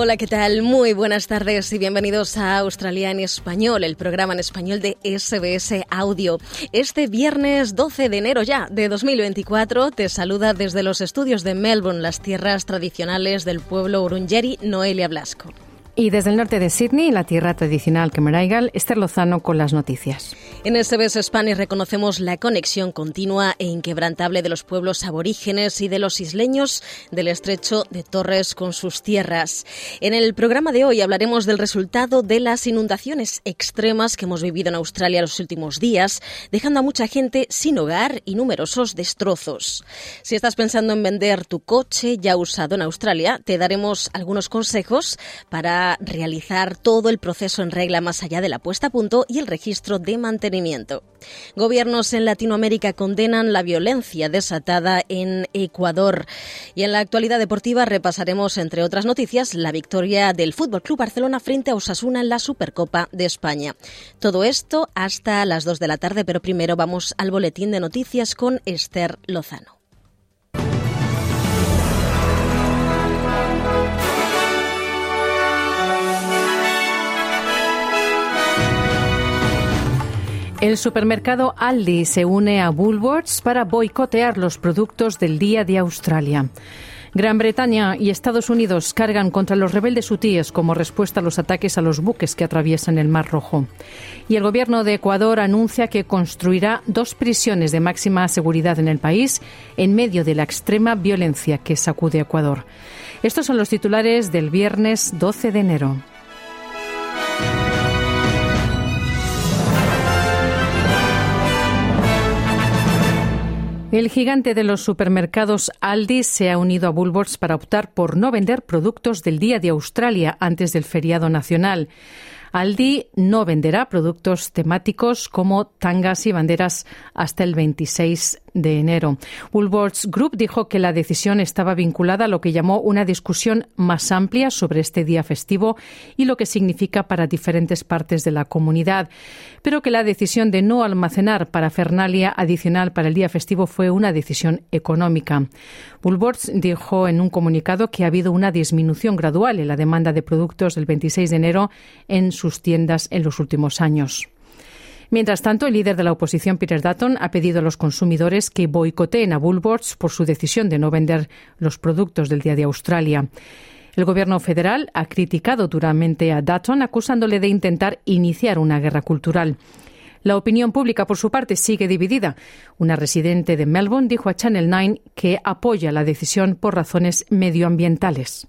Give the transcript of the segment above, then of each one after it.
Hola, ¿qué tal? Muy buenas tardes y bienvenidos a Australia en Español, el programa en español de SBS Audio. Este viernes 12 de enero ya de 2024 te saluda desde los estudios de Melbourne, las tierras tradicionales del pueblo Urungeri, Noelia Blasco. Y desde el norte de Sydney, la tierra tradicional Kemeraigal, Esther Lozano con las noticias. En SBS Spanish reconocemos la conexión continua e inquebrantable de los pueblos aborígenes y de los isleños del estrecho de Torres con sus tierras. En el programa de hoy hablaremos del resultado de las inundaciones extremas que hemos vivido en Australia los últimos días, dejando a mucha gente sin hogar y numerosos destrozos. Si estás pensando en vender tu coche ya usado en Australia, te daremos algunos consejos para realizar todo el proceso en regla más allá de la puesta a punto y el registro de mantenimiento. Gobiernos en Latinoamérica condenan la violencia desatada en Ecuador. Y en la actualidad deportiva repasaremos, entre otras noticias, la victoria del Fútbol Club Barcelona frente a Osasuna en la Supercopa de España. Todo esto hasta las 2 de la tarde, pero primero vamos al boletín de noticias con Esther Lozano. El supermercado Aldi se une a Woolworths para boicotear los productos del Día de Australia. Gran Bretaña y Estados Unidos cargan contra los rebeldes hutíes como respuesta a los ataques a los buques que atraviesan el Mar Rojo. Y el gobierno de Ecuador anuncia que construirá dos prisiones de máxima seguridad en el país en medio de la extrema violencia que sacude Ecuador. Estos son los titulares del viernes 12 de enero. El gigante de los supermercados Aldi se ha unido a Woolworths para optar por no vender productos del Día de Australia antes del feriado nacional. Aldi no venderá productos temáticos como tangas y banderas hasta el 26 de enero. Woolworths Group dijo que la decisión estaba vinculada a lo que llamó una discusión más amplia sobre este día festivo y lo que significa para diferentes partes de la comunidad, pero que la decisión de no almacenar parafernalia adicional para el día festivo fue una decisión económica. Woolworths dijo en un comunicado que ha habido una disminución gradual en la demanda de productos del 26 de enero en sus tiendas en los últimos años. Mientras tanto, el líder de la oposición, Peter Dutton, ha pedido a los consumidores que boicoteen a Woolworths por su decisión de no vender los productos del Día de Australia. El gobierno federal ha criticado duramente a Dutton, acusándole de intentar iniciar una guerra cultural. La opinión pública, por su parte, sigue dividida. Una residente de Melbourne dijo a Channel 9 que apoya la decisión por razones medioambientales.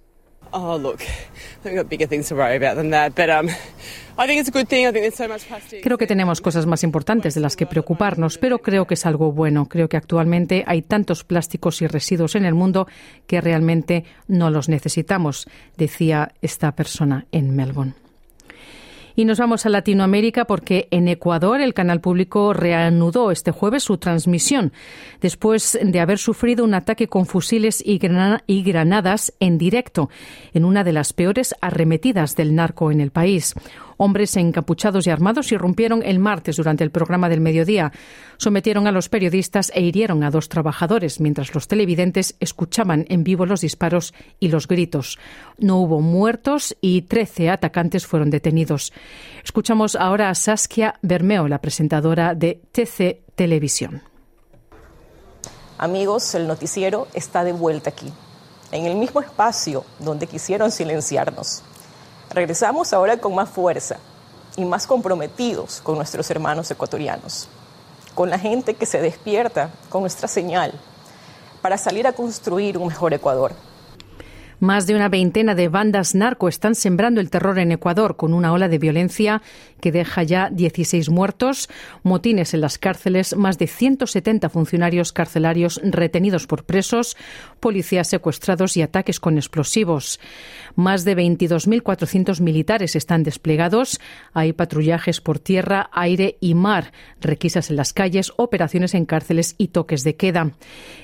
Creo que tenemos cosas más importantes de las que preocuparnos, pero creo que es algo bueno. Creo que actualmente hay tantos plásticos y residuos en el mundo que realmente no los necesitamos, decía esta persona en Melbourne. Y nos vamos a Latinoamérica porque en Ecuador el canal público reanudó este jueves su transmisión después de haber sufrido un ataque con fusiles y, granadas en directo en una de las peores arremetidas del narco en el país. Hombres encapuchados y armados irrumpieron el martes durante el programa del mediodía. Sometieron a los periodistas e hirieron a dos trabajadores mientras los televidentes escuchaban en vivo los disparos y los gritos. No hubo muertos y 13 atacantes fueron detenidos. Escuchamos ahora a Saskia Bermeo, la presentadora de TC Televisión. Amigos, el noticiero está de vuelta aquí, en el mismo espacio donde quisieron silenciarnos. Regresamos ahora con más fuerza y más comprometidos con nuestros hermanos ecuatorianos, con la gente que se despierta con nuestra señal para salir a construir un mejor Ecuador. Más de una veintena de bandas narco están sembrando el terror en Ecuador con una ola de violencia que deja ya 16 muertos, motines en las cárceles, más de 170 funcionarios carcelarios retenidos por presos, policías secuestrados y ataques con explosivos. Más de 22.400 militares están desplegados. Hay patrullajes por tierra, aire y mar, requisas en las calles, operaciones en cárceles y toques de queda.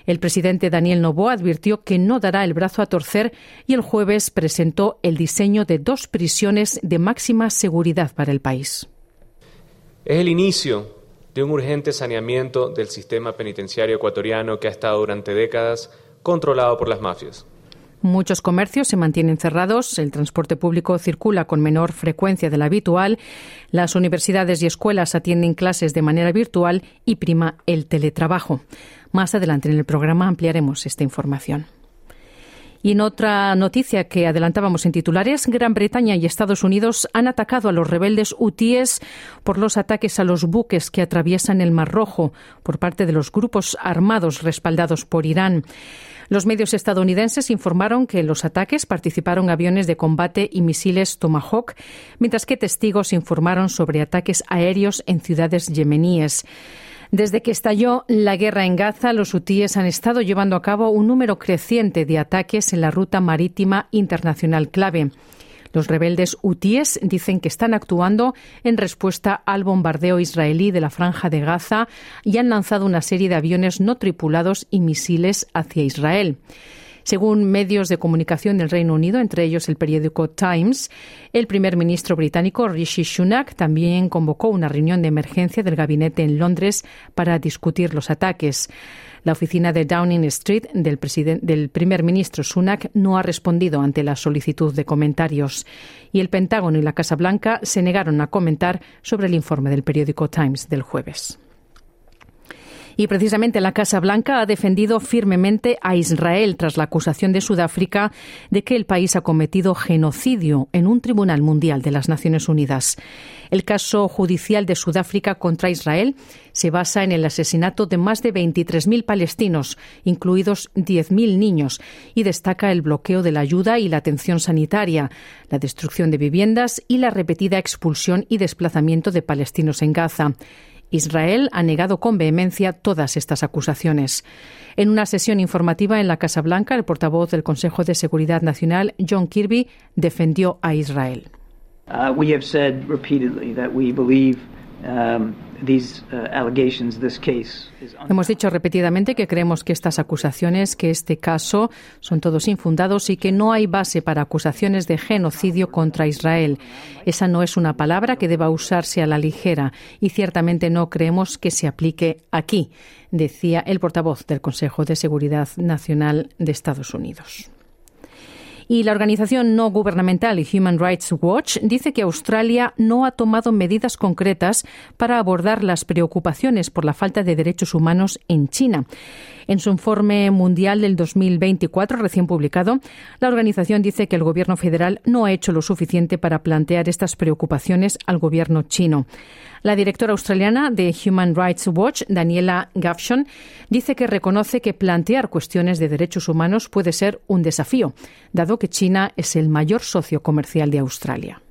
El presidente Daniel Noboa advirtió que no dará el brazo a torcer y el jueves presentó el diseño de dos prisiones de máxima seguridad para el país. Es el inicio de un urgente saneamiento del sistema penitenciario ecuatoriano que ha estado durante décadas controlado por las mafias. Muchos comercios se mantienen cerrados, el transporte público circula con menor frecuencia de la habitual, las universidades y escuelas atienden clases de manera virtual y prima el teletrabajo. Más adelante en el programa ampliaremos esta información. Y en otra noticia que adelantábamos en titulares, Gran Bretaña y Estados Unidos han atacado a los rebeldes hutíes por los ataques a los buques que atraviesan el Mar Rojo por parte de los grupos armados respaldados por Irán. Los medios estadounidenses informaron que en los ataques participaron aviones de combate y misiles Tomahawk, mientras que testigos informaron sobre ataques aéreos en ciudades yemeníes. Desde que estalló la guerra en Gaza, los hutíes han estado llevando a cabo un número creciente de ataques en la ruta marítima internacional clave. Los rebeldes hutíes dicen que están actuando en respuesta al bombardeo israelí de la franja de Gaza y han lanzado una serie de aviones no tripulados y misiles hacia Israel. Según medios de comunicación del Reino Unido, entre ellos el periódico Times, el primer ministro británico Rishi Sunak también convocó una reunión de emergencia del gabinete en Londres para discutir los ataques. La oficina de Downing Street del, del, primer ministro Sunak no ha respondido ante la solicitud de comentarios y el Pentágono y la Casa Blanca se negaron a comentar sobre el informe del periódico Times del jueves. Y precisamente la Casa Blanca ha defendido firmemente a Israel tras la acusación de Sudáfrica de que el país ha cometido genocidio en un tribunal mundial de las Naciones Unidas. El caso judicial de Sudáfrica contra Israel se basa en el asesinato de más de 23.000 palestinos, incluidos 10.000 niños, y destaca el bloqueo de la ayuda y la atención sanitaria, la destrucción de viviendas y la repetida expulsión y desplazamiento de palestinos en Gaza. Israel ha negado con vehemencia todas estas acusaciones. En una sesión informativa en la Casa Blanca, el portavoz del Consejo de Seguridad Nacional, John Kirby, defendió a Israel. Uh, Um, uh, Hemos dicho repetidamente que creemos que estas acusaciones, que este caso, son todos infundados y que no hay base para acusaciones de genocidio contra Israel. Esa no es una palabra que deba usarse a la ligera y ciertamente no creemos que se aplique aquí, decía el portavoz del Consejo de Seguridad Nacional de Estados Unidos. Y la organización no gubernamental Human Rights Watch dice que Australia no ha tomado medidas concretas para abordar las preocupaciones por la falta de derechos humanos en China. En su informe mundial del 2024 recién publicado, la organización dice que el gobierno federal no ha hecho lo suficiente para plantear estas preocupaciones al gobierno chino. La directora australiana de Human Rights Watch, Daniela Gavshon, dice que reconoce que plantear cuestiones de derechos humanos puede ser un desafío, dado que China es el mayor socio comercial de Australia.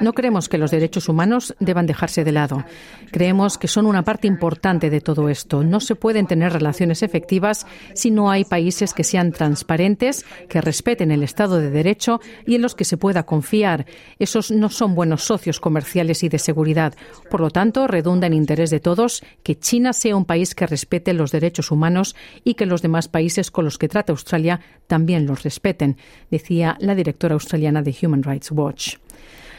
No creemos que los derechos humanos deban dejarse de lado. Creemos que son una parte importante de todo esto. No se pueden tener relaciones efectivas si no hay países que sean transparentes, que respeten el Estado de Derecho y en los que se pueda confiar. Esos no son buenos socios comerciales y de seguridad. Por lo tanto, redunda en interés de todos que China sea un país que respete los derechos humanos y que los demás países con los que trata Australia también los respeten, decía la directora australiana de Human Rights Watch.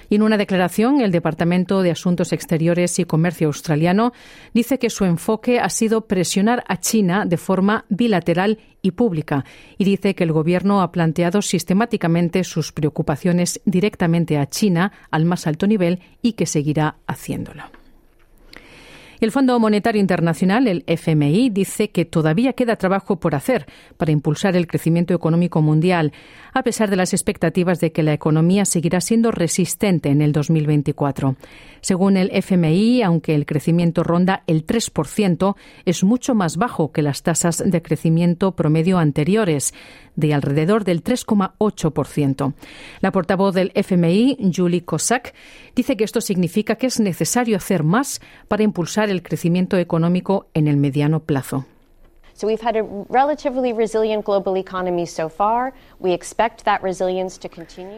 Y en una declaración, el Departamento de Asuntos Exteriores y Comercio australiano dice que su enfoque ha sido presionar a China de forma bilateral y pública y dice que el Gobierno ha planteado sistemáticamente sus preocupaciones directamente a China al más alto nivel y que seguirá haciéndolo. El Fondo Monetario Internacional, el FMI, dice que todavía queda trabajo por hacer para impulsar el crecimiento económico mundial, a pesar de las expectativas de que la economía seguirá siendo resistente en el 2024. Según el FMI, aunque el crecimiento ronda el 3%, es mucho más bajo que las tasas de crecimiento promedio anteriores, de alrededor del 3,8%. La portavoz del FMI, Julie Cossack, dice que esto significa que es necesario hacer más para impulsar el crecimiento económico en el mediano plazo.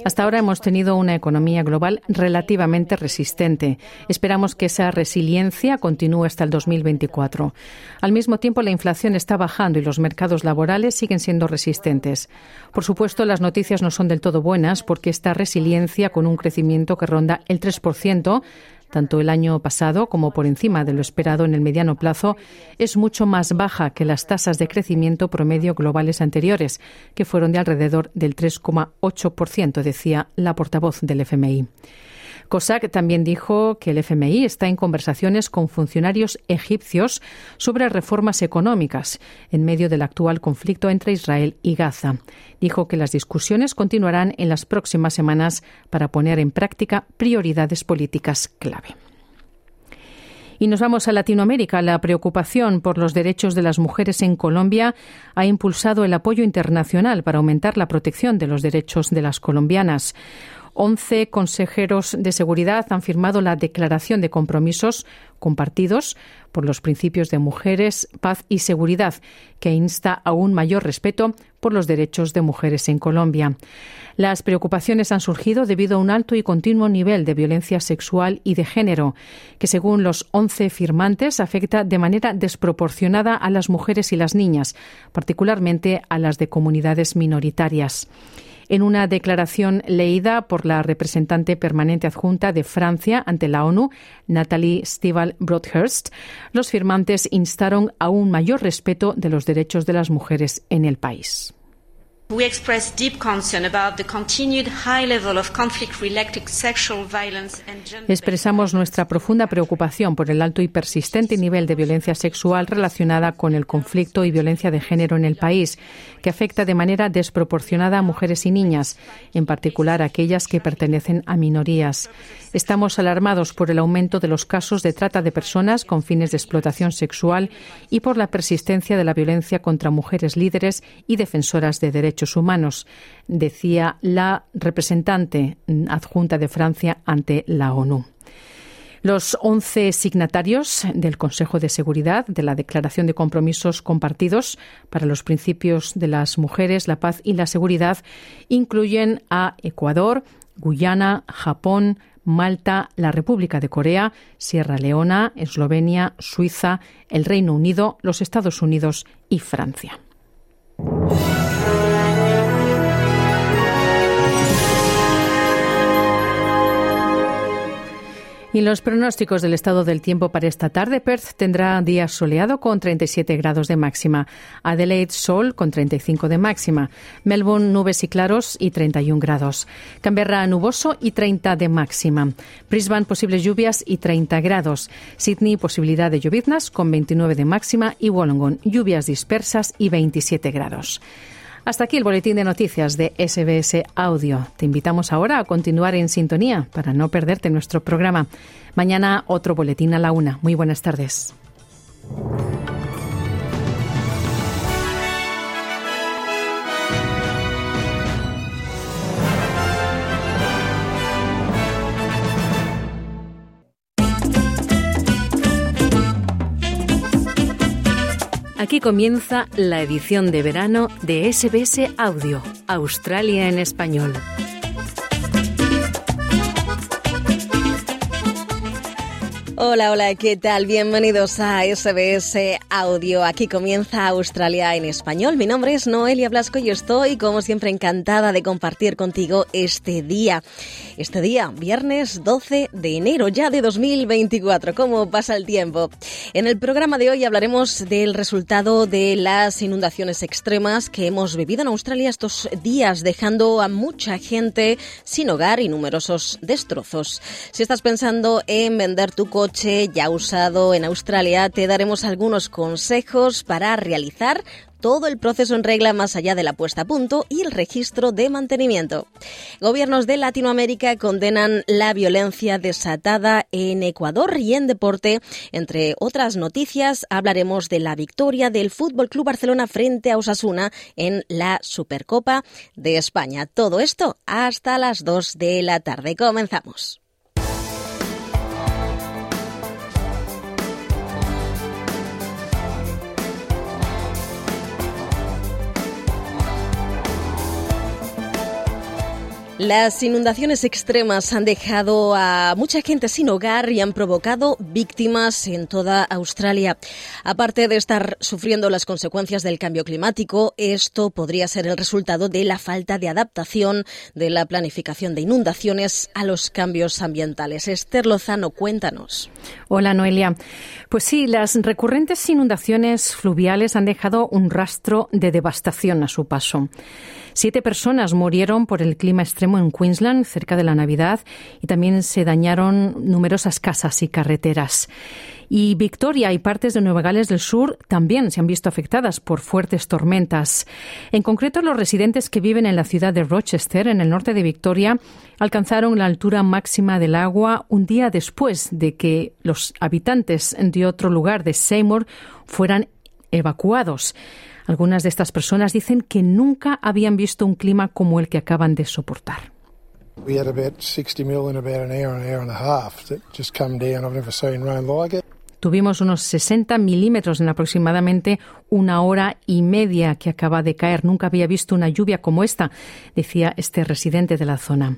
Hasta ahora hemos tenido una economía global relativamente resistente. Esperamos que esa resiliencia continúe hasta el 2024. Al mismo tiempo, la inflación está bajando y los mercados laborales siguen siendo resistentes. Por supuesto, las noticias no son del todo buenas porque esta resiliencia, con un crecimiento que ronda el 3%, tanto el año pasado como por encima de lo esperado en el mediano plazo, es mucho más baja que las tasas de crecimiento promedio globales anteriores, que fueron de alrededor del 3,8%, decía la portavoz del FMI. COSAC también dijo que el FMI está en conversaciones con funcionarios egipcios sobre reformas económicas en medio del actual conflicto entre Israel y Gaza. Dijo que las discusiones continuarán en las próximas semanas para poner en práctica prioridades políticas clave. Y nos vamos a Latinoamérica. La preocupación por los derechos de las mujeres en Colombia ha impulsado el apoyo internacional para aumentar la protección de los derechos de las colombianas. 11 consejeros de seguridad han firmado la declaración de compromisos compartidos por los principios de mujeres, paz y seguridad, que insta a un mayor respeto por los derechos de mujeres en Colombia. Las preocupaciones han surgido debido a un alto y continuo nivel de violencia sexual y de género, que según los 11 firmantes afecta de manera desproporcionada a las mujeres y las niñas, particularmente a las de comunidades minoritarias. En una declaración leída por la representante permanente adjunta de Francia ante la ONU, Nathalie Stival Broadhurst, los firmantes instaron a un mayor respeto de los derechos de las mujeres en el país. Expresamos nuestra profunda preocupación por el alto y persistente nivel de violencia sexual relacionada con el conflicto y violencia de género en el país, que afecta de manera desproporcionada a mujeres y niñas, en particular aquellas que pertenecen a minorías. Estamos alarmados por el aumento de los casos de trata de personas con fines de explotación sexual y por la persistencia de la violencia contra mujeres líderes y defensoras de derechos humanos, decía la representante adjunta de Francia ante la ONU. Los 11 signatarios del Consejo de Seguridad de la Declaración de Compromisos Compartidos para los Principios de las Mujeres, la Paz y la Seguridad incluyen a Ecuador, Guyana, Japón, Malta, la República de Corea, Sierra Leona, Eslovenia, Suiza, el Reino Unido, los Estados Unidos y Francia. Y los pronósticos del estado del tiempo para esta tarde, Perth tendrá día soleado con 37 grados de máxima, Adelaide sol con 35 de máxima, Melbourne nubes y claros y 31 grados, Canberra nuboso y 30 de máxima, Brisbane posibles lluvias y 30 grados, Sydney posibilidad de lloviznas con 29 de máxima y Wollongong lluvias dispersas y 27 grados. Hasta aquí el boletín de noticias de SBS Audio. Te invitamos ahora a continuar en sintonía para no perderte nuestro programa. Mañana otro boletín a la una. Muy buenas tardes. Aquí comienza la edición de verano de SBS Audio, Australia en español. Hola, hola, ¿qué tal? Bienvenidos a SBS Audio. Aquí comienza Australia en español. Mi nombre es Noelia Blasco y estoy, como siempre, encantada de compartir contigo este día. Este día, viernes 12 de enero ya de 2024. ¿Cómo pasa el tiempo? En el programa de hoy hablaremos del resultado de las inundaciones extremas que hemos vivido en Australia estos días, dejando a mucha gente sin hogar y numerosos destrozos. Si estás pensando en vender tu coche, ya usado en Australia, te daremos algunos consejos para realizar todo el proceso en regla más allá de la puesta a punto y el registro de mantenimiento. Gobiernos de Latinoamérica condenan la violencia desatada en Ecuador y en deporte. Entre otras noticias, hablaremos de la victoria del Fútbol Club Barcelona frente a Osasuna en la Supercopa de España. Todo esto hasta las 2 de la tarde. Comenzamos. Las inundaciones extremas han dejado a mucha gente sin hogar y han provocado víctimas en toda Australia. Aparte de estar sufriendo las consecuencias del cambio climático, esto podría ser el resultado de la falta de adaptación de la planificación de inundaciones a los cambios ambientales. Esther Lozano, cuéntanos. Hola, Noelia. Pues sí, las recurrentes inundaciones fluviales han dejado un rastro de devastación a su paso. Siete personas murieron por el clima extremo en Queensland cerca de la Navidad y también se dañaron numerosas casas y carreteras. Y Victoria y partes de Nueva Gales del Sur también se han visto afectadas por fuertes tormentas. En concreto, los residentes que viven en la ciudad de Rochester, en el norte de Victoria, alcanzaron la altura máxima del agua un día después de que los habitantes de otro lugar de Seymour fueran evacuados. Algunas de estas personas dicen que nunca habían visto un clima como el que acaban de soportar. Tuvimos unos 60 milímetros en aproximadamente una hora y media que acaba de caer. Nunca había visto una lluvia como esta, decía este residente de la zona.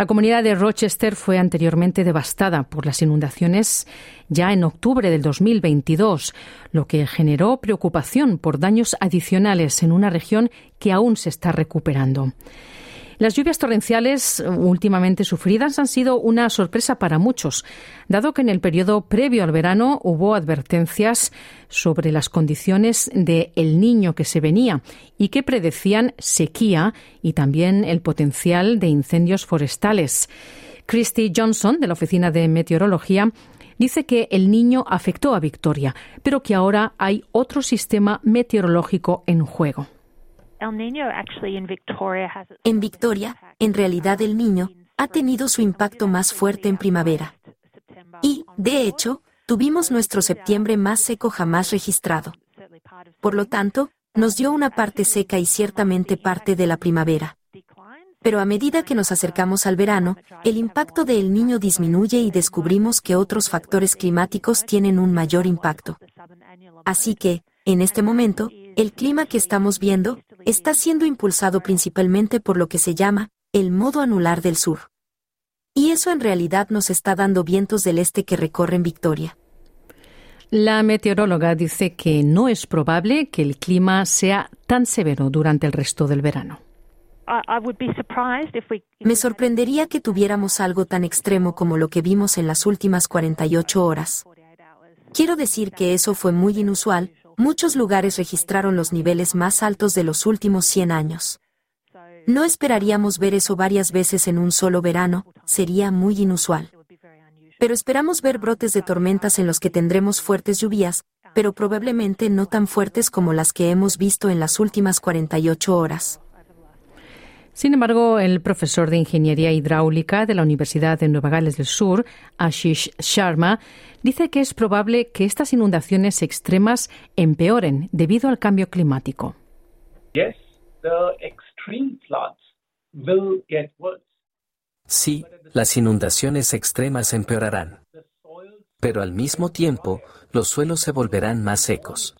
La comunidad de Rochester fue anteriormente devastada por las inundaciones ya en octubre del 2022, lo que generó preocupación por daños adicionales en una región que aún se está recuperando. Las lluvias torrenciales últimamente sufridas han sido una sorpresa para muchos, dado que en el periodo previo al verano hubo advertencias sobre las condiciones de el niño que se venía y que predecían sequía y también el potencial de incendios forestales. Christy Johnson, de la Oficina de Meteorología, dice que el niño afectó a Victoria, pero que ahora hay otro sistema meteorológico en juego. En Victoria, en realidad el niño ha tenido su impacto más fuerte en primavera. Y, de hecho, tuvimos nuestro septiembre más seco jamás registrado. Por lo tanto, nos dio una parte seca y ciertamente parte de la primavera. Pero a medida que nos acercamos al verano, el impacto del niño disminuye y descubrimos que otros factores climáticos tienen un mayor impacto. Así que, en este momento, el clima que estamos viendo está siendo impulsado principalmente por lo que se llama el modo anular del sur. Y eso en realidad nos está dando vientos del este que recorren Victoria. La meteoróloga dice que no es probable que el clima sea tan severo durante el resto del verano. Me sorprendería que tuviéramos algo tan extremo como lo que vimos en las últimas 48 horas. Quiero decir que eso fue muy inusual, muchos lugares registraron los niveles más altos de los últimos 100 años. No esperaríamos ver eso varias veces en un solo verano, sería muy inusual. Pero esperamos ver brotes de tormentas en los que tendremos fuertes lluvias, pero probablemente no tan fuertes como las que hemos visto en las últimas 48 horas. Sin embargo, el profesor de Ingeniería Hidráulica de la Universidad de Nueva Gales del Sur, Ashish Sharma, dice que es probable que estas inundaciones extremas empeoren debido al cambio climático. Sí, las inundaciones extremas empeorarán. Pero al mismo tiempo, los suelos se volverán más secos.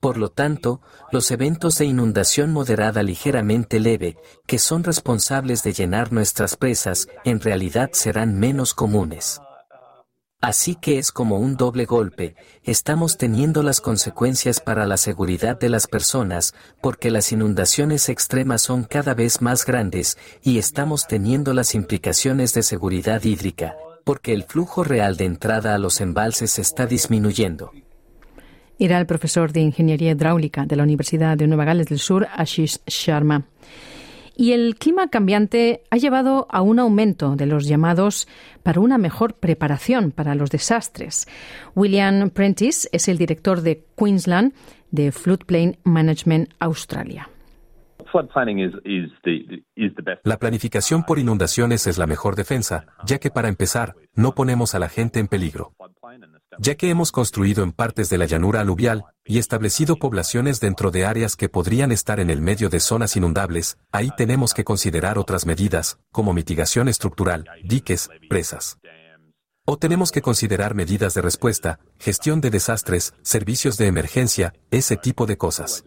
Por lo tanto, los eventos de inundación moderada ligeramente leve, que son responsables de llenar nuestras presas, en realidad serán menos comunes. Así que es como un doble golpe, estamos teniendo las consecuencias para la seguridad de las personas, porque las inundaciones extremas son cada vez más grandes, y estamos teniendo las implicaciones de seguridad hídrica, porque el flujo real de entrada a los embalses está disminuyendo. Era el profesor de Ingeniería Hidráulica de la Universidad de Nueva Gales del Sur, Ashish Sharma. Y el clima cambiante ha llevado a un aumento de los llamados para una mejor preparación para los desastres. William Prentice es el director de Queensland de Floodplain Management Australia. La planificación por inundaciones es la mejor defensa, ya que para empezar, no ponemos a la gente en peligro. Ya que hemos construido en partes de la llanura aluvial y establecido poblaciones dentro de áreas que podrían estar en el medio de zonas inundables, ahí tenemos que considerar otras medidas, como mitigación estructural, diques, presas. O tenemos que considerar medidas de respuesta, gestión de desastres, servicios de emergencia, ese tipo de cosas.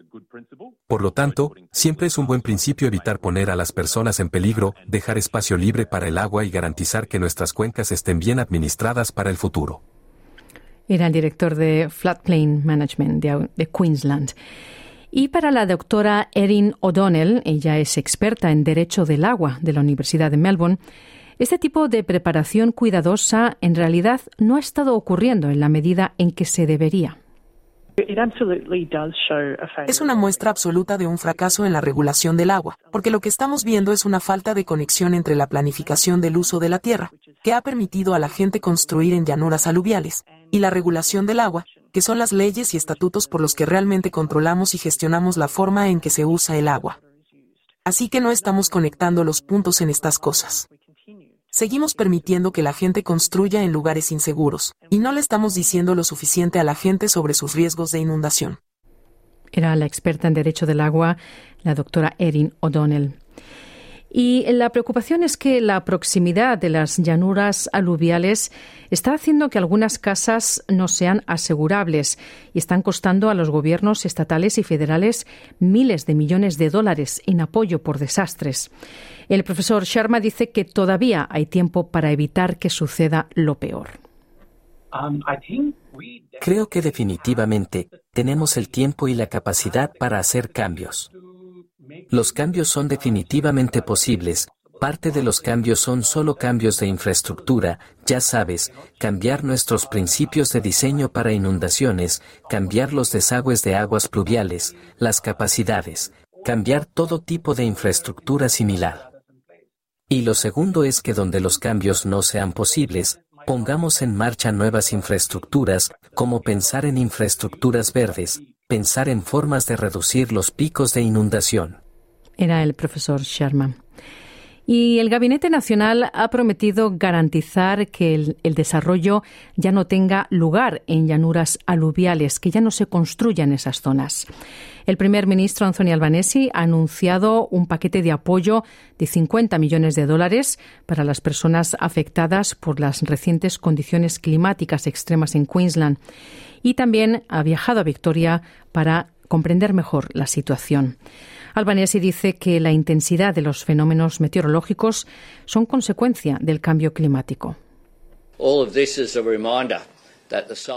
Por lo tanto, siempre es un buen principio evitar poner a las personas en peligro, dejar espacio libre para el agua y garantizar que nuestras cuencas estén bien administradas para el futuro. Era el director de Floodplain Management de, Queensland. Y para la doctora Erin O'Donnell, ella es experta en Derecho del Agua de la Universidad de Melbourne, este tipo de preparación cuidadosa en realidad no ha estado ocurriendo en la medida en que se debería. Es una muestra absoluta de un fracaso en la regulación del agua, porque lo que estamos viendo es una falta de conexión entre la planificación del uso de la tierra, que ha permitido a la gente construir en llanuras aluviales, y la regulación del agua, que son las leyes y estatutos por los que realmente controlamos y gestionamos la forma en que se usa el agua. Así que no estamos conectando los puntos en estas cosas. Seguimos permitiendo que la gente construya en lugares inseguros, y no le estamos diciendo lo suficiente a la gente sobre sus riesgos de inundación. Era la experta en Derecho del Agua, la doctora Erin O'Donnell. Y la preocupación es que la proximidad de las llanuras aluviales está haciendo que algunas casas no sean asegurables y están costando a los gobiernos estatales y federales miles de millones de dólares en apoyo por desastres. El profesor Sharma dice que todavía hay tiempo para evitar que suceda lo peor. Um, Creo que definitivamente tenemos el tiempo y la capacidad para hacer cambios. Los cambios son definitivamente posibles. Parte de los cambios son solo cambios de infraestructura, ya sabes, cambiar nuestros principios de diseño para inundaciones, cambiar los desagües de aguas pluviales, las capacidades, cambiar todo tipo de infraestructura similar. Y lo segundo es que donde los cambios no sean posibles, pongamos en marcha nuevas infraestructuras, como pensar en infraestructuras verdes, pensar en formas de reducir los picos de inundación. Era el profesor Sharma. Y el Gabinete Nacional ha prometido garantizar que el, desarrollo ya no tenga lugar en llanuras aluviales, que ya no se construya en esas zonas. El primer ministro Anthony Albanese ha anunciado un paquete de apoyo de 50 millones de dólares para las personas afectadas por las recientes condiciones climáticas extremas en Queensland y también ha viajado a Victoria para comprender mejor la situación. Albanese dice que la intensidad de los fenómenos meteorológicos son consecuencia del cambio climático.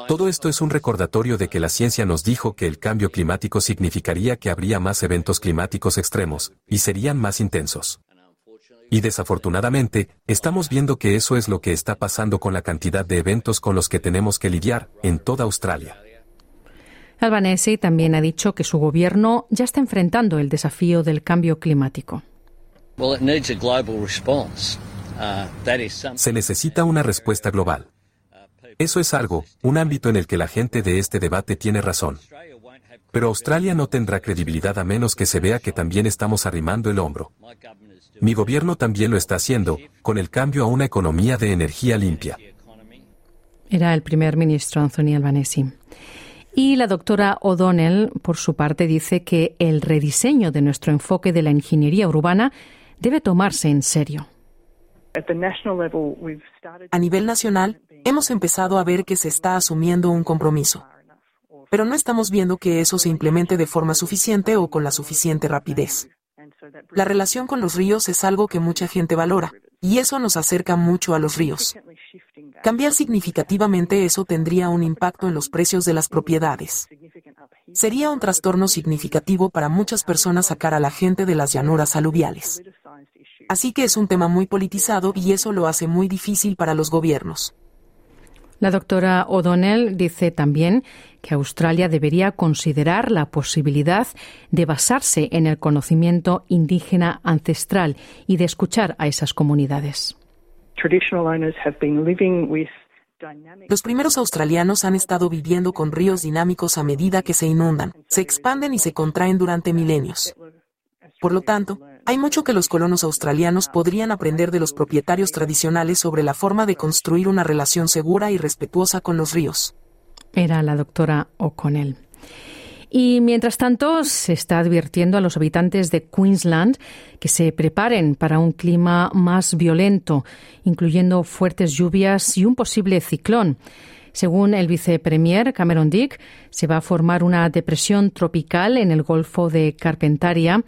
Todo esto es un recordatorio de que la ciencia nos dijo que el cambio climático significaría que habría más eventos climáticos extremos, y serían más intensos. Y desafortunadamente, estamos viendo que eso es lo que está pasando con la cantidad de eventos con los que tenemos que lidiar en toda Australia. Albanese también ha dicho que su gobierno ya está enfrentando el desafío del cambio climático. Se necesita una respuesta global. Eso es algo, un ámbito en el que la gente de este debate tiene razón. Pero Australia no tendrá credibilidad a menos que se vea que también estamos arrimando el hombro. Mi gobierno también lo está haciendo, con el cambio a una economía de energía limpia. Era el primer ministro Anthony Albanese. Y la doctora O'Donnell, por su parte, dice que el rediseño de nuestro enfoque de la ingeniería urbana debe tomarse en serio. A nivel nacional, hemos empezado a ver que se está asumiendo un compromiso. Pero no estamos viendo que eso se implemente de forma suficiente o con la suficiente rapidez. La relación con los ríos es algo que mucha gente valora, y eso nos acerca mucho a los ríos. Cambiar significativamente eso tendría un impacto en los precios de las propiedades. Sería un trastorno significativo para muchas personas sacar a la gente de las llanuras aluviales. Así que es un tema muy politizado y eso lo hace muy difícil para los gobiernos. La doctora O'Donnell dice también que Australia debería considerar la posibilidad de basarse en el conocimiento indígena ancestral y de escuchar a esas comunidades. Los primeros australianos han estado viviendo con ríos dinámicos a medida que se inundan, se expanden y se contraen durante milenios. Por lo tanto, hay mucho que los colonos australianos podrían aprender de los propietarios tradicionales sobre la forma de construir una relación segura y respetuosa con los ríos. Era la doctora O'Connell. Y mientras tanto, se está advirtiendo a los habitantes de Queensland que se preparen para un clima más violento, incluyendo fuertes lluvias y un posible ciclón. Según el vicepremier Cameron Dick, se va a formar una depresión tropical en el Golfo de Carpentaria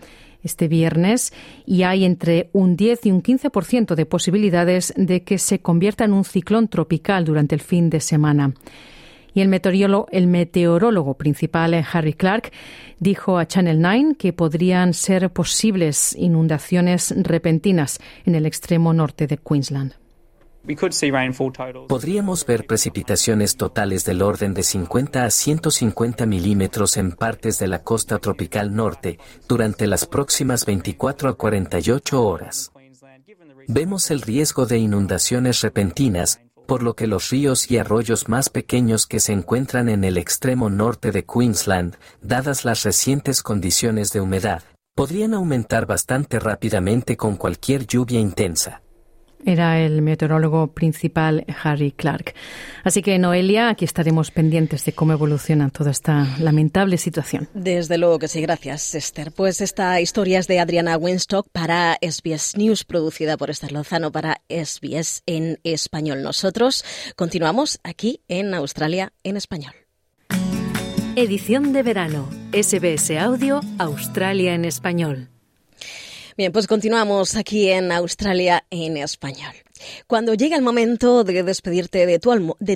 este viernes y hay entre un 10 y un 15% de posibilidades de que se convierta en un ciclón tropical durante el fin de semana. Y el meteorólogo, el meteorólogo principal, Harry Clark, dijo a Channel 9 que podrían ser posibles inundaciones repentinas en el extremo norte de Queensland. Podríamos ver precipitaciones totales del orden de 50 a 150 milímetros en partes de la costa tropical norte durante las próximas 24 a 48 horas. Vemos el riesgo de inundaciones repentinas, por lo que los ríos y arroyos más pequeños que se encuentran en el extremo norte de Queensland, dadas las recientes condiciones de humedad, podrían aumentar bastante rápidamente con cualquier lluvia intensa era el meteorólogo principal Harry Clark. Así que, Noelia, aquí estaremos pendientes de cómo evoluciona toda esta lamentable situación. Desde luego que sí, gracias, Esther. Pues esta historia es de Adriana Winstock para SBS News, producida por Esther Lozano para SBS en español. Nosotros continuamos aquí en Australia en español. Edición de verano. SBS Audio, Australia en español. Bien, pues continuamos aquí en Australia en español. Cuando llega el momento de despedirte de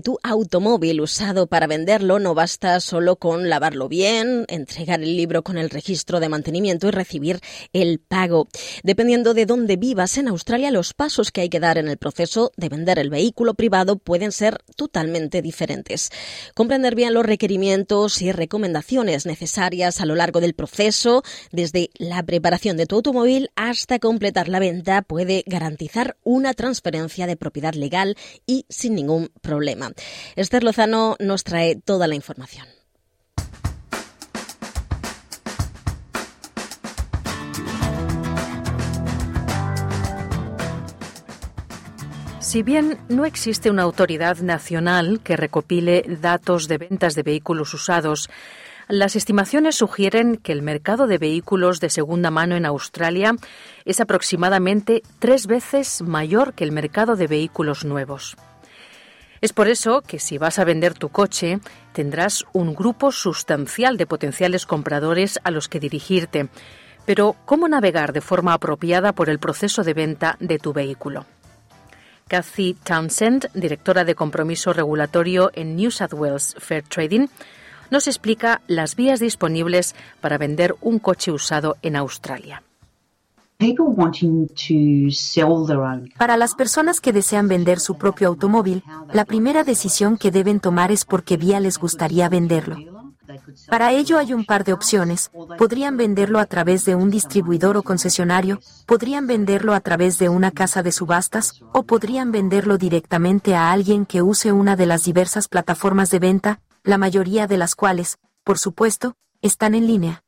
tu, automóvil usado para venderlo, no basta solo con lavarlo bien, entregar el libro con el registro de mantenimiento y recibir el pago. Dependiendo de dónde vivas en Australia, los pasos que hay que dar en el proceso de vender el vehículo privado pueden ser totalmente diferentes. Comprender bien los requerimientos y recomendaciones necesarias a lo largo del proceso, desde la preparación de tu automóvil hasta completar la venta, puede garantizar una transferencia de propiedad legal y sin ningún problema. Esther Lozano nos trae toda la información. Si bien no existe una autoridad nacional que recopile datos de ventas de vehículos usados, las estimaciones sugieren que el mercado de vehículos de segunda mano en Australia es aproximadamente tres veces mayor que el mercado de vehículos nuevos. Es por eso que si vas a vender tu coche, tendrás un grupo sustancial de potenciales compradores a los que dirigirte. Pero, ¿cómo navegar de forma apropiada por el proceso de venta de tu vehículo? Cathy Townsend, directora de compromiso regulatorio en New South Wales Fair Trading, nos explica las vías disponibles para vender un coche usado en Australia. Para las personas que desean vender su propio automóvil, la primera decisión que deben tomar es por qué vía les gustaría venderlo. Para ello hay un par de opciones. Podrían venderlo a través de un distribuidor o concesionario, podrían venderlo a través de una casa de subastas, o podrían venderlo directamente a alguien que use una de las diversas plataformas de venta, la mayoría de las cuales, por supuesto, están en línea.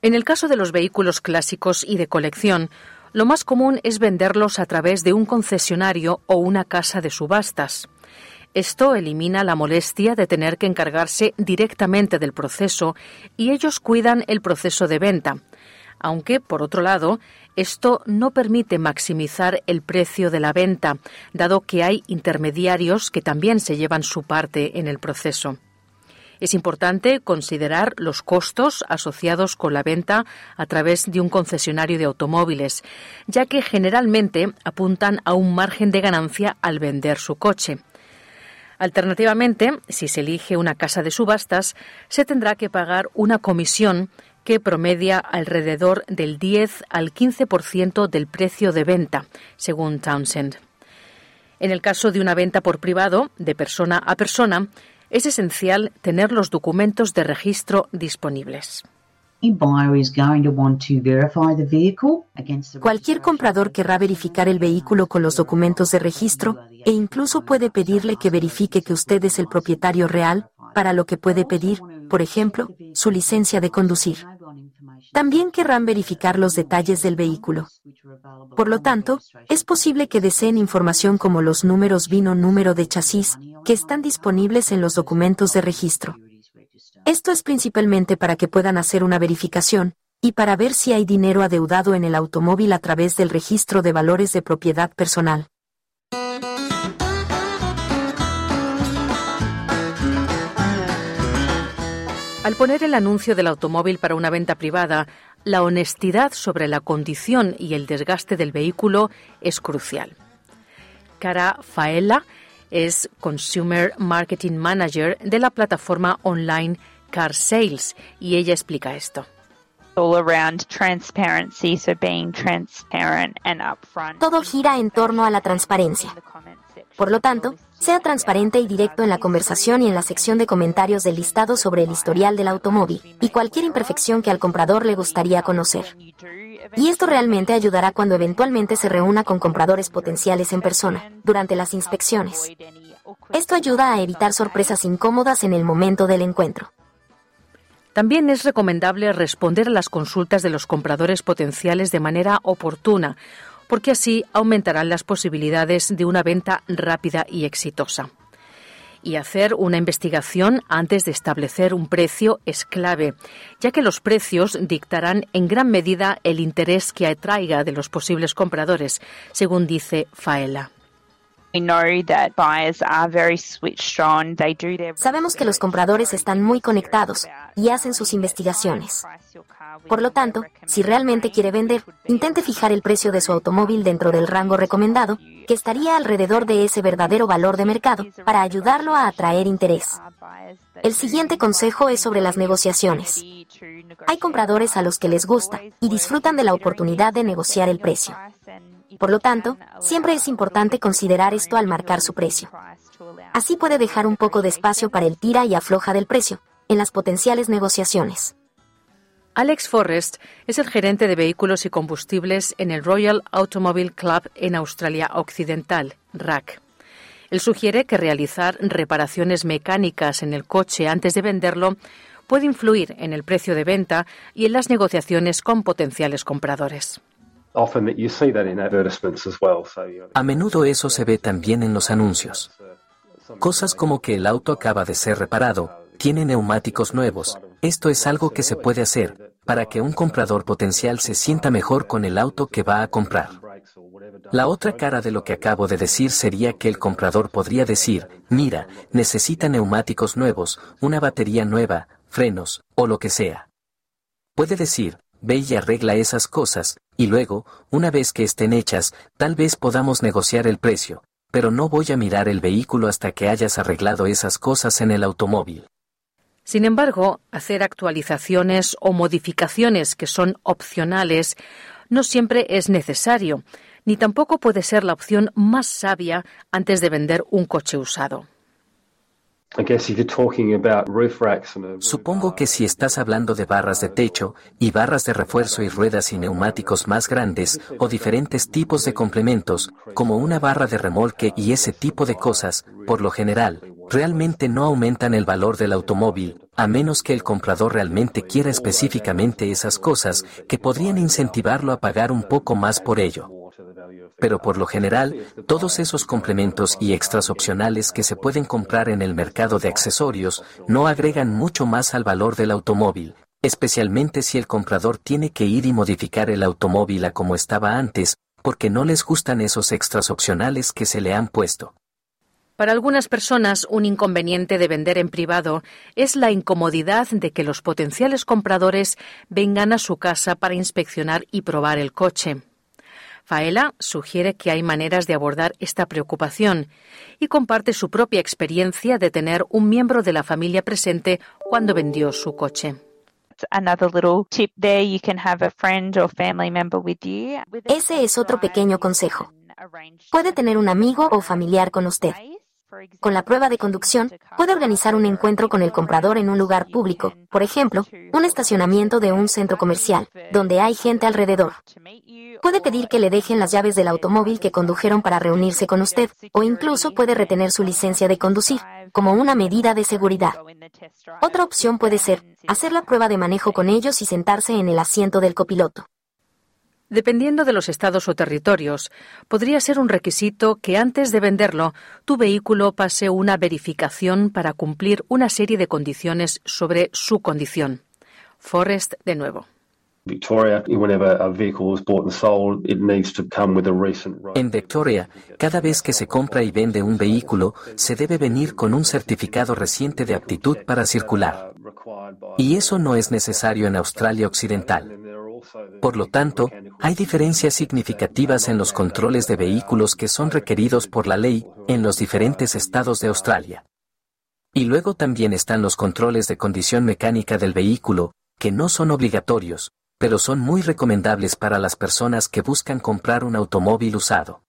En el caso de los vehículos clásicos y de colección, lo más común es venderlos a través de un concesionario o una casa de subastas. Esto elimina la molestia de tener que encargarse directamente del proceso y ellos cuidan el proceso de venta. Aunque, por otro lado, esto no permite maximizar el precio de la venta, dado que hay intermediarios que también se llevan su parte en el proceso. Es importante considerar los costos asociados con la venta a través de un concesionario de automóviles, ya que generalmente apuntan a un margen de ganancia al vender su coche. Alternativamente, si se elige una casa de subastas, se tendrá que pagar una comisión que promedia alrededor del 10 al 15% del precio de venta, según Townsend. En el caso de una venta por privado, de persona a persona, es esencial tener los documentos de registro disponibles. Cualquier comprador querrá verificar el vehículo con los documentos de registro e incluso puede pedirle que verifique que usted es el propietario real, para lo que puede pedir, por ejemplo, su licencia de conducir. También querrán verificar los detalles del vehículo. Por lo tanto, es posible que deseen información como los números vino número de chasis, que están disponibles en los documentos de registro. Esto es principalmente para que puedan hacer una verificación, y para ver si hay dinero adeudado en el automóvil a través del registro de valores de propiedad personal. Al poner el anuncio del automóvil para una venta privada, la honestidad sobre la condición y el desgaste del vehículo es crucial. Cara Faela es Consumer Marketing Manager de la plataforma online Car Sales y ella explica esto. Todo gira en torno a la transparencia. Por lo tanto, sea transparente y directo en la conversación y en la sección de comentarios del listado sobre el historial del automóvil y cualquier imperfección que al comprador le gustaría conocer. Y esto realmente ayudará cuando eventualmente se reúna con compradores potenciales en persona, durante las inspecciones. Esto ayuda a evitar sorpresas incómodas en el momento del encuentro. También es recomendable responder a las consultas de los compradores potenciales de manera oportuna, porque así aumentarán las posibilidades de una venta rápida y exitosa. Y hacer una investigación antes de establecer un precio es clave, ya que los precios dictarán en gran medida el interés que atraiga de los posibles compradores, según dice Faela. Sabemos que los compradores están muy conectados y hacen sus investigaciones. Por lo tanto, si realmente quiere vender, intente fijar el precio de su automóvil dentro del rango recomendado, que estaría alrededor de ese verdadero valor de mercado, para ayudarlo a atraer interés. El siguiente consejo es sobre las negociaciones. Hay compradores a los que les gusta y disfrutan de la oportunidad de negociar el precio. Por lo tanto, siempre es importante considerar esto al marcar su precio. Así puede dejar un poco de espacio para el tira y afloja del precio en las potenciales negociaciones. Alex Forrest es el gerente de vehículos y combustibles en el Royal Automobile Club en Australia Occidental, RAC. Él sugiere que realizar reparaciones mecánicas en el coche antes de venderlo puede influir en el precio de venta y en las negociaciones con potenciales compradores. A menudo eso se ve también en los anuncios. Cosas como que el auto acaba de ser reparado, tiene neumáticos nuevos. Esto es algo que se puede hacer para que un comprador potencial se sienta mejor con el auto que va a comprar. La otra cara de lo que acabo de decir sería que el comprador podría decir, mira, necesita neumáticos nuevos, una batería nueva, frenos, o lo que sea. Puede decir, ve y arregla esas cosas, y luego, una vez que estén hechas, tal vez podamos negociar el precio, pero no voy a mirar el vehículo hasta que hayas arreglado esas cosas en el automóvil. Sin embargo, hacer actualizaciones o modificaciones que son opcionales no siempre es necesario, ni tampoco puede ser la opción más sabia antes de vender un coche usado. Supongo que si estás hablando de barras de techo y barras de refuerzo y ruedas y neumáticos más grandes o diferentes tipos de complementos, como una barra de remolque y ese tipo de cosas, por lo general, realmente no aumentan el valor del automóvil, a menos que el comprador realmente quiera específicamente esas cosas que podrían incentivarlo a pagar un poco más por ello pero por lo general, todos esos complementos y extras opcionales que se pueden comprar en el mercado de accesorios no agregan mucho más al valor del automóvil, especialmente si el comprador tiene que ir y modificar el automóvil a como estaba antes, porque no les gustan esos extras opcionales que se le han puesto. Para algunas personas, un inconveniente de vender en privado es la incomodidad de que los potenciales compradores vengan a su casa para inspeccionar y probar el coche. Faela sugiere que hay maneras de abordar esta preocupación y comparte su propia experiencia de tener un miembro de la familia presente cuando vendió su coche. Ese es otro pequeño consejo. Puede tener un amigo o familiar con usted. Con la prueba de conducción, puede organizar un encuentro con el comprador en un lugar público, por ejemplo, un estacionamiento de un centro comercial, donde hay gente alrededor. Puede pedir que le dejen las llaves del automóvil que condujeron para reunirse con usted, o incluso puede retener su licencia de conducir, como una medida de seguridad. Otra opción puede ser hacer la prueba de manejo con ellos y sentarse en el asiento del copiloto. Dependiendo de los estados o territorios, podría ser un requisito que antes de venderlo, tu vehículo pase una verificación para cumplir una serie de condiciones sobre su condición. Forrest de nuevo. En Victoria, cada vez que se compra y vende un vehículo, se debe venir con un certificado reciente de aptitud para circular. Y eso no es necesario en Australia Occidental. Por lo tanto, hay diferencias significativas en los controles de vehículos que son requeridos por la ley en los diferentes estados de Australia. Y luego también están los controles de condición mecánica del vehículo, que no son obligatorios, pero son muy recomendables para las personas que buscan comprar un automóvil usado.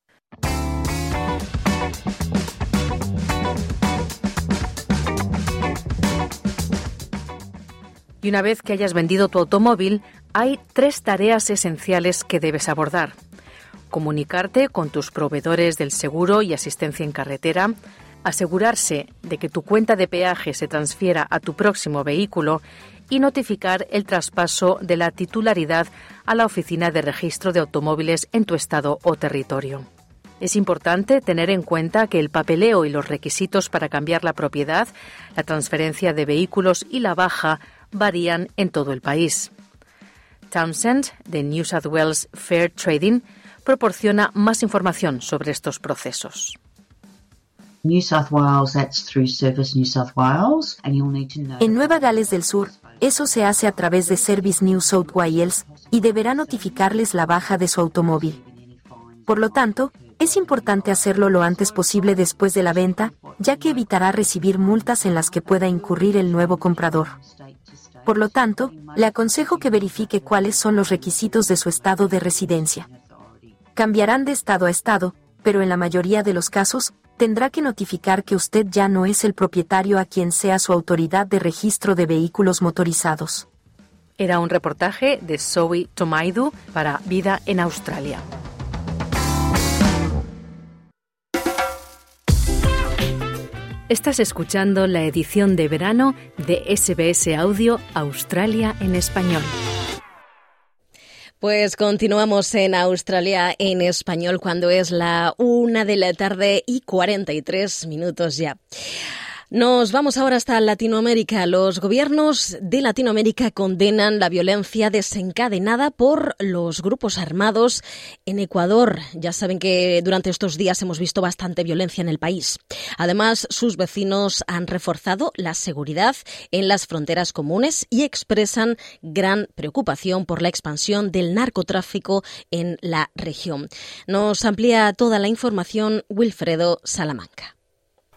Y una vez que hayas vendido tu automóvil, hay tres tareas esenciales que debes abordar. Comunicarte con tus proveedores del seguro y asistencia en carretera, asegurarse de que tu cuenta de peaje se transfiera a tu próximo vehículo y notificar el traspaso de la titularidad a la Oficina de Registro de Automóviles en tu estado o territorio. Es importante tener en cuenta que el papeleo y los requisitos para cambiar la propiedad, la transferencia de vehículos y la baja varían en todo el país. Townsend, de New South Wales Fair Trading, proporciona más información sobre estos procesos. En Nueva Gales del Sur, eso se hace a través de Service New South Wales y deberá notificarles la baja de su automóvil. Por lo tanto, es importante hacerlo lo antes posible después de la venta, ya que evitará recibir multas en las que pueda incurrir el nuevo comprador. Por lo tanto, le aconsejo que verifique cuáles son los requisitos de su estado de residencia. Cambiarán de estado a estado, pero en la mayoría de los casos, tendrá que notificar que usted ya no es el propietario a quien sea su autoridad de registro de vehículos motorizados. Era un reportaje de Zoe Tomaidu para Vida en Australia. Estás escuchando la edición de verano de SBS Audio Australia en español. Pues continuamos en Australia en español cuando es la una de la tarde y 43 minutos ya. Nos vamos ahora hasta Latinoamérica. Los gobiernos de Latinoamérica condenan la violencia desencadenada por los grupos armados en Ecuador. Ya saben que durante estos días hemos visto bastante violencia en el país. Además, sus vecinos han reforzado la seguridad en las fronteras comunes y expresan gran preocupación por la expansión del narcotráfico en la región. Nos amplía toda la información Wilfredo Salamanca.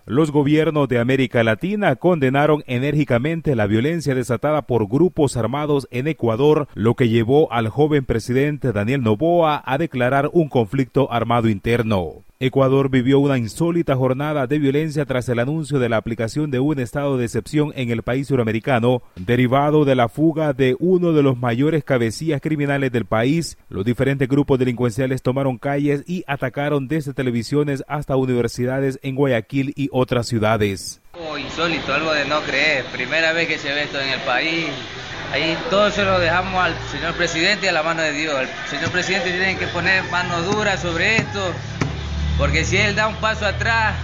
Los gobiernos de América Latina condenaron enérgicamente la violencia desatada por grupos armados en Ecuador, lo que llevó al joven presidente Daniel Noboa a declarar un conflicto armado interno. Ecuador vivió una insólita jornada de violencia tras el anuncio de la aplicación de un estado de excepción en el país suramericano, derivado de la fuga de uno de los mayores cabecillas criminales del país. Los diferentes grupos delincuenciales tomaron calles y atacaron desde televisiones hasta universidades en Guayaquil y otras ciudades. Oh, insólito, algo de no creer. Primera vez que se ve esto en el país. Ahí todo se lo dejamos al señor presidente y a la mano de Dios. El señor presidente tiene que poner mano dura sobre esto porque si él da un paso atrás,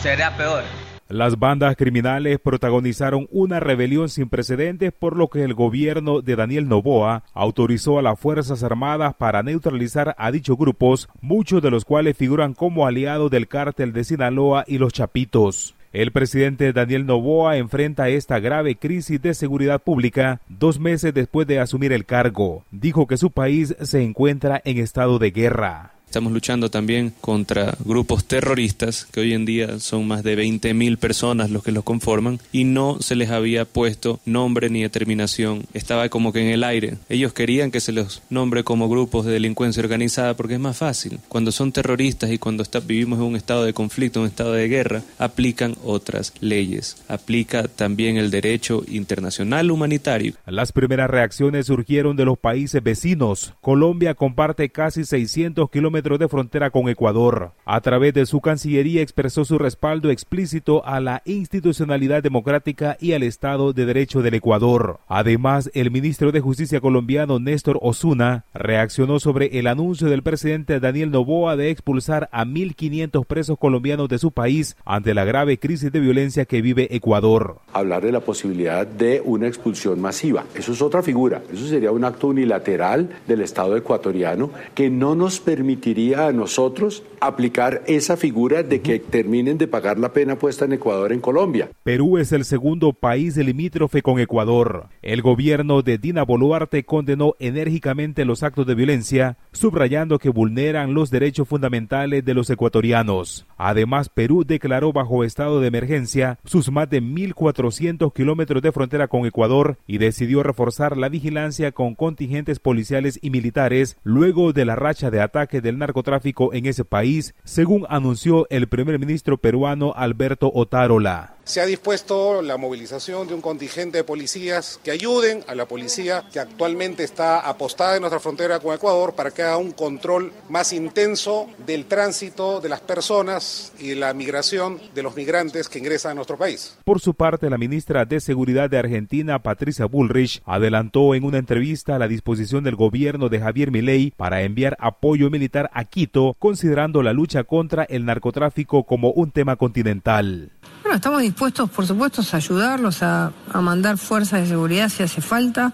será peor. Las bandas criminales protagonizaron una rebelión sin precedentes por lo que el gobierno de Daniel Novoa autorizó a las Fuerzas Armadas para neutralizar a dichos grupos, muchos de los cuales figuran como aliados del cártel de Sinaloa y los Chapitos. El presidente Daniel Novoa enfrenta esta grave crisis de seguridad pública dos meses después de asumir el cargo. Dijo que su país se encuentra en estado de guerra. Estamos luchando también contra grupos terroristas, que hoy en día son más de 20.000 personas los que los conforman, y no se les había puesto nombre ni determinación. Estaba como que en el aire. Ellos querían que se los nombre como grupos de delincuencia organizada porque es más fácil. Cuando son terroristas y cuando vivimos en un estado de conflicto, un estado de guerra, aplican otras leyes. Aplica también el derecho internacional humanitario. Las primeras reacciones surgieron de los países vecinos. Colombia comparte casi 600 kilómetros de frontera con Ecuador. A través de su Cancillería expresó su respaldo explícito a la institucionalidad democrática y al Estado de Derecho del Ecuador. Además, el ministro de Justicia colombiano Néstor Osuna reaccionó sobre el anuncio del presidente Daniel Noboa de expulsar a 1.500 presos colombianos de su país ante la grave crisis de violencia que vive Ecuador. Hablar de la posibilidad de una expulsión masiva. Eso es otra figura. Eso sería un acto unilateral del Estado ecuatoriano que no nos permitiría a nosotros aplicar esa figura de que terminen de pagar la pena puesta en Ecuador en Colombia. Perú es el segundo país limítrofe con Ecuador. El gobierno de Dina Boluarte condenó enérgicamente los actos de violencia, subrayando que vulneran los derechos fundamentales de los ecuatorianos. Además, Perú declaró bajo estado de emergencia sus más de 1.400 kilómetros de frontera con Ecuador y decidió reforzar la vigilancia con contingentes policiales y militares luego de la racha de ataques del narcotráfico en ese país, según anunció el primer ministro peruano Alberto Otárola. Se ha dispuesto la movilización de un contingente de policías que ayuden a la policía que actualmente está apostada en nuestra frontera con Ecuador para que haga un control más intenso del tránsito de las personas y la migración de los migrantes que ingresan a nuestro país. Por su parte, la ministra de Seguridad de Argentina, Patricia Bullrich, adelantó en una entrevista la disposición del gobierno de Javier Milei para enviar apoyo militar a Quito, considerando la lucha contra el narcotráfico como un tema continental. Bueno, estamos dispuestos, por supuesto, a ayudarlos, a, mandar fuerzas de seguridad si hace falta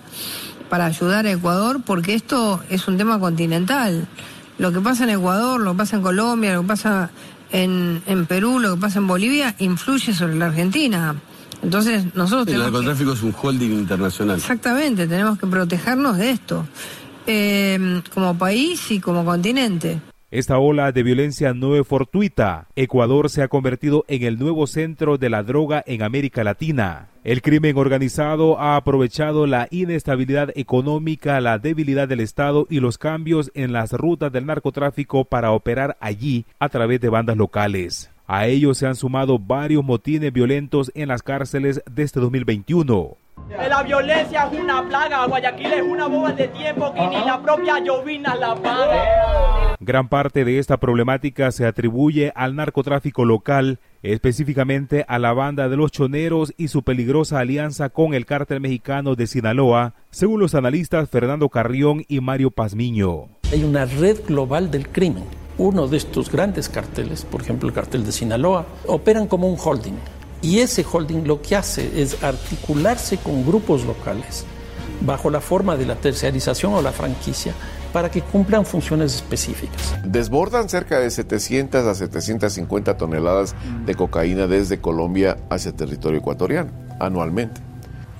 para ayudar a Ecuador, porque esto es un tema continental. Lo que pasa en Ecuador, lo que pasa en Colombia, lo que pasa en, en Perú, lo que pasa en Bolivia, influye sobre la Argentina. Entonces, nosotros El narcotráfico es un holding internacional. Exactamente, tenemos que protegernos de esto, eh, como país y como continente. Esta ola de violencia no es fortuita. Ecuador se ha convertido en el nuevo centro de la droga en América Latina. El crimen organizado ha aprovechado la inestabilidad económica, la debilidad del Estado y los cambios en las rutas del narcotráfico para operar allí a través de bandas locales. A ello se han sumado varios motines violentos en las cárceles desde 2021. La violencia es una plaga, Guayaquil es una bomba de tiempo que ni la propia llovina la paga. Gran parte de esta problemática se atribuye al narcotráfico local, específicamente a la banda de los choneros y su peligrosa alianza con el cártel mexicano de Sinaloa, según los analistas Fernando Carrión y Mario Pazmiño. Hay una red global del crimen. Uno de estos grandes carteles, por ejemplo el cartel de Sinaloa, operan como un holding y ese holding lo que hace es articularse con grupos locales bajo la forma de la terciarización o la franquicia para que cumplan funciones específicas. Desbordan cerca de 700 a 750 toneladas de cocaína desde Colombia hacia territorio ecuatoriano anualmente.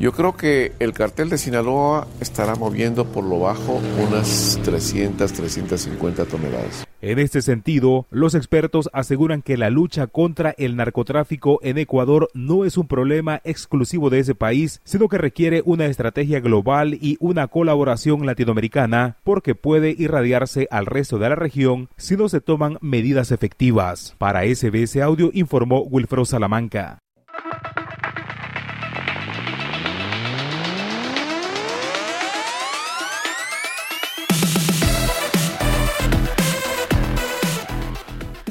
Yo creo que el cartel de Sinaloa estará moviendo por lo bajo unas 300, 350 toneladas. En este sentido, los expertos aseguran que la lucha contra el narcotráfico en Ecuador no es un problema exclusivo de ese país, sino que requiere una estrategia global y una colaboración latinoamericana, porque puede irradiarse al resto de la región si no se toman medidas efectivas. Para SBS Audio informó Wilfredo Salamanca.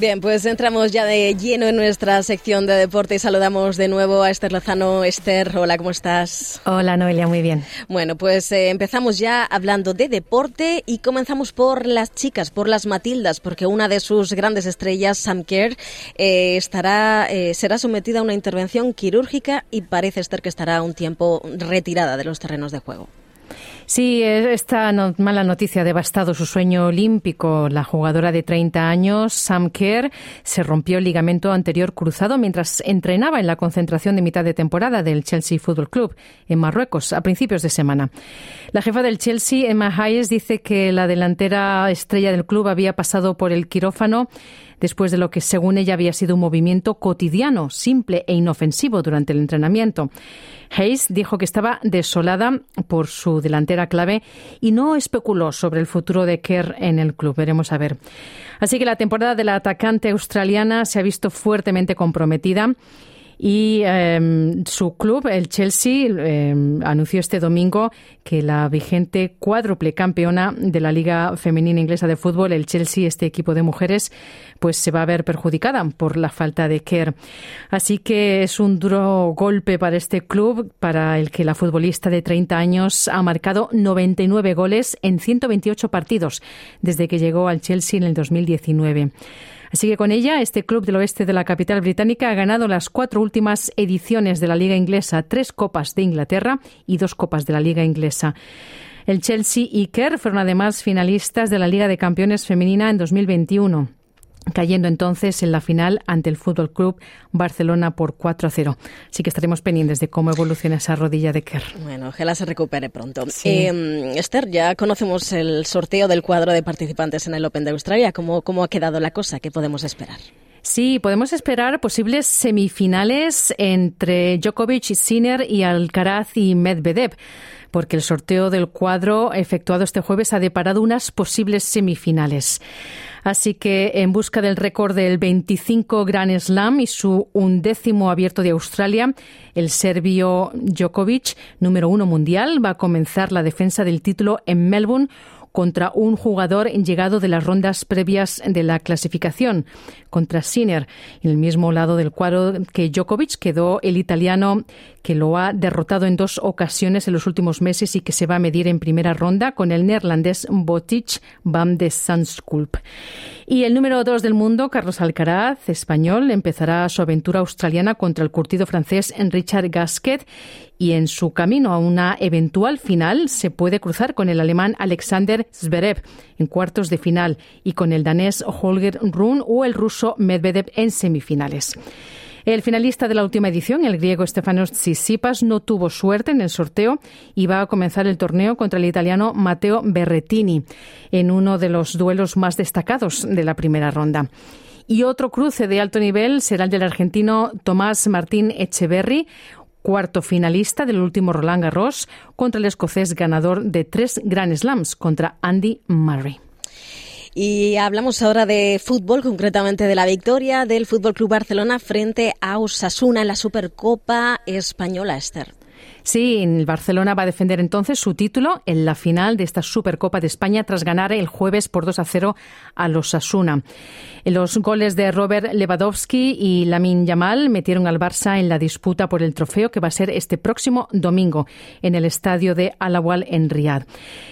Bien, pues entramos ya de lleno en nuestra sección de deporte y saludamos de nuevo a Esther Lozano. Esther, hola, ¿cómo estás? Hola, Noelia, muy bien. Bueno, pues eh, empezamos ya hablando de deporte y comenzamos por las chicas, por las Matildas, porque una de sus grandes estrellas, Sam Kerr, eh, estará, eh, será sometida a una intervención quirúrgica y parece, Esther, que estará un tiempo retirada de los terrenos de juego. Sí, esta mala noticia ha devastado su sueño olímpico. La jugadora de 30 años, Sam Kerr, se rompió el ligamento anterior cruzado mientras entrenaba en la concentración de mitad de temporada del Chelsea Football Club en Marruecos a principios de semana. La jefa del Chelsea, Emma Hayes, dice que la delantera estrella del club había pasado por el quirófano después de lo que según ella había sido un movimiento cotidiano, simple e inofensivo durante el entrenamiento. Hayes dijo que estaba desolada por su delantera clave y no especuló sobre el futuro de Kerr en el club. Veremos a ver. Así que la temporada de la atacante australiana se ha visto fuertemente comprometida y em, su club, el Chelsea, em, anunció este domingo que la vigente cuádruple campeona de la Liga Femenina Inglesa de Fútbol, el Chelsea, este equipo de mujeres, pues se va a ver perjudicada por la falta de Kerr. Así que es un duro golpe para este club, para el que la futbolista de 30 años ha marcado 99 goles en 128 partidos desde que llegó al Chelsea en el 2019. Así que con ella, este club del oeste de la capital británica ha ganado las cuatro últimas ediciones de la Liga Inglesa, tres copas de Inglaterra y dos copas de la Liga Inglesa. El Chelsea y Kerr fueron además finalistas de la Liga de Campeones Femenina en 2021 cayendo entonces en la final ante el Fútbol Club Barcelona por 4 a 0. Así que estaremos pendientes de cómo evoluciona esa rodilla de Kerr. Bueno, ojalá se recupere pronto. Eh, Esther, ya conocemos el sorteo del cuadro de participantes en el Open de Australia. ¿Cómo, cómo ha quedado la cosa? ¿Qué podemos esperar? Sí, podemos esperar posibles semifinales entre Djokovic, Sinner y Alcaraz y Medvedev porque el sorteo del cuadro efectuado este jueves ha deparado unas posibles semifinales. Así que en busca del récord del 25 Grand Slam y su undécimo abierto de Australia, el serbio Djokovic, número uno mundial, va a comenzar la defensa del título en Melbourne contra un jugador llegado de las rondas previas de la clasificación, contra Sinner. En el mismo lado del cuadro que Djokovic quedó el italiano que lo ha derrotado en dos ocasiones en los últimos meses y que se va a medir en primera ronda con el neerlandés Botic van de Sanskulp. Y el número dos del mundo, Carlos Alcaraz, español, empezará su aventura australiana contra el curtido francés Richard Gasquet y en su camino a una eventual final se puede cruzar con el alemán Alexander Zverev en cuartos de final y con el danés Holger Rune o el ruso Medvedev en semifinales. El finalista de la última edición, el griego Stefanos Tsitsipas, no tuvo suerte en el sorteo y va a comenzar el torneo contra el italiano Matteo Berrettini en uno de los duelos más destacados de la primera ronda. Y otro cruce de alto nivel será el del argentino Tomás Martín Echeverry, cuarto finalista del último Roland Garros, contra el escocés ganador de tres Grand Slams, contra Andy Murray. Y hablamos ahora de fútbol, concretamente de la victoria del Fútbol Club Barcelona frente a Osasuna en la Supercopa Española, Esther. Sí, el Barcelona va a defender entonces su título en la final de esta Supercopa de España tras ganar el jueves por 2 a 0 a los Asuna. Los goles de Robert Lewandowski y Lamin Yamal metieron al Barça en la disputa por el trofeo que va a ser este próximo domingo en el estadio de Alawal en Riad.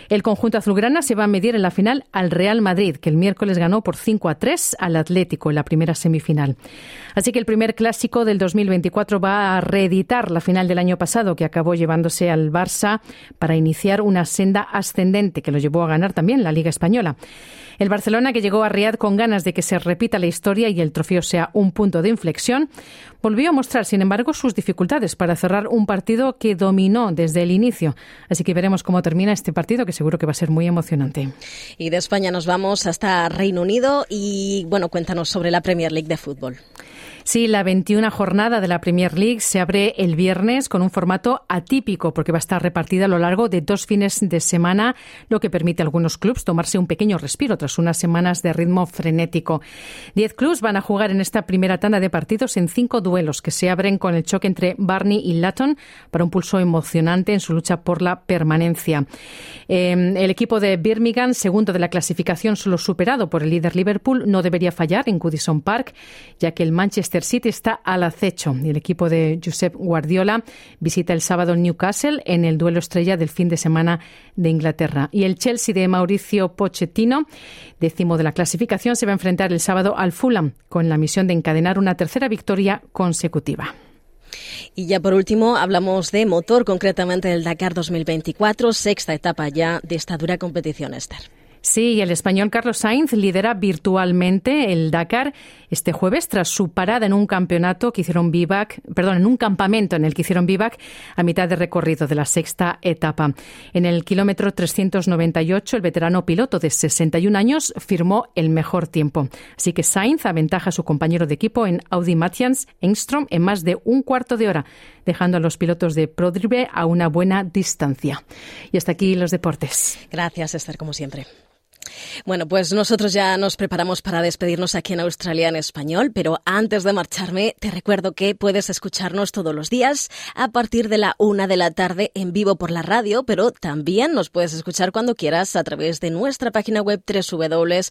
El conjunto azulgrana se va a medir en la final al Real Madrid, que el miércoles ganó por 5 a 3 al Atlético en la primera semifinal. Así que el primer clásico del 2024 va a reeditar la final del año pasado, que acabó llevándose al Barça para iniciar una senda ascendente que lo llevó a ganar también la Liga Española. El Barcelona, que llegó a Riad con ganas de que se repita la historia y el trofeo sea un punto de inflexión, volvió a mostrar, sin embargo, sus dificultades para cerrar un partido que dominó desde el inicio. Así que veremos cómo termina este partido, que seguro que va a ser muy emocionante. Y de España nos vamos hasta Reino Unido y, bueno, cuéntanos sobre la Premier League de fútbol. Sí, la 21 jornada de la Premier League se abre el viernes con un formato atípico porque va a estar repartida a lo largo de dos fines de semana, lo que permite a algunos clubes tomarse un pequeño respiro tras unas semanas de ritmo frenético. Diez clubes van a jugar en esta primera tanda de partidos en cinco duelos que se abren con el choque entre Barney y Latton para un pulso emocionante en su lucha por la permanencia. Em, el equipo de Birmingham, segundo de la clasificación, solo superado por el líder Liverpool, no debería fallar en Goodison Park, ya que el Manchester Manchester City está al acecho y el equipo de Josep Guardiola visita el sábado Newcastle en el duelo estrella del fin de semana de Inglaterra. Y el Chelsea de Mauricio Pochettino, décimo de la clasificación, se va a enfrentar el sábado al Fulham con la misión de encadenar una tercera victoria consecutiva. Y ya por último hablamos de motor, concretamente del Dakar 2024, sexta etapa ya de esta dura competición, Esther. Sí, el español Carlos Sainz lidera virtualmente el Dakar este jueves tras su parada en un campeonato que hicieron vivac, campamento en el que hicieron vivac a mitad de recorrido de la sexta etapa. En el kilómetro 398, el veterano piloto de 61 años firmó el mejor tiempo. Así que Sainz aventaja a su compañero de equipo en Audi Matthias Engstrom en más de un cuarto de hora, dejando a los pilotos de Prodrive a una buena distancia. Y hasta aquí los deportes. Gracias, Esther, como siempre. Bueno, pues nosotros ya nos preparamos para despedirnos aquí en Australia en español, pero antes de marcharme, te recuerdo que puedes escucharnos todos los días a partir de la una de la tarde en vivo por la radio, pero también nos puedes escuchar cuando quieras a través de nuestra página web www.sbs.com.au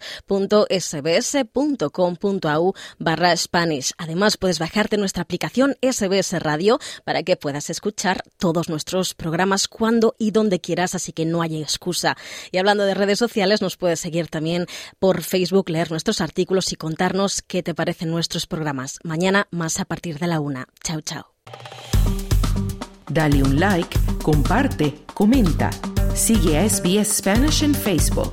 barra Spanish. Además, puedes bajarte nuestra aplicación SBS Radio para que puedas escuchar todos nuestros programas cuando y donde quieras, así que no hay excusa. Y hablando de redes sociales, nos puedes seguir también por Facebook, leer nuestros artículos y contarnos qué te parecen nuestros programas. Mañana más a partir de la una. Chao, chao. Dale un like, comparte, comenta. Sigue a SBS Spanish en Facebook.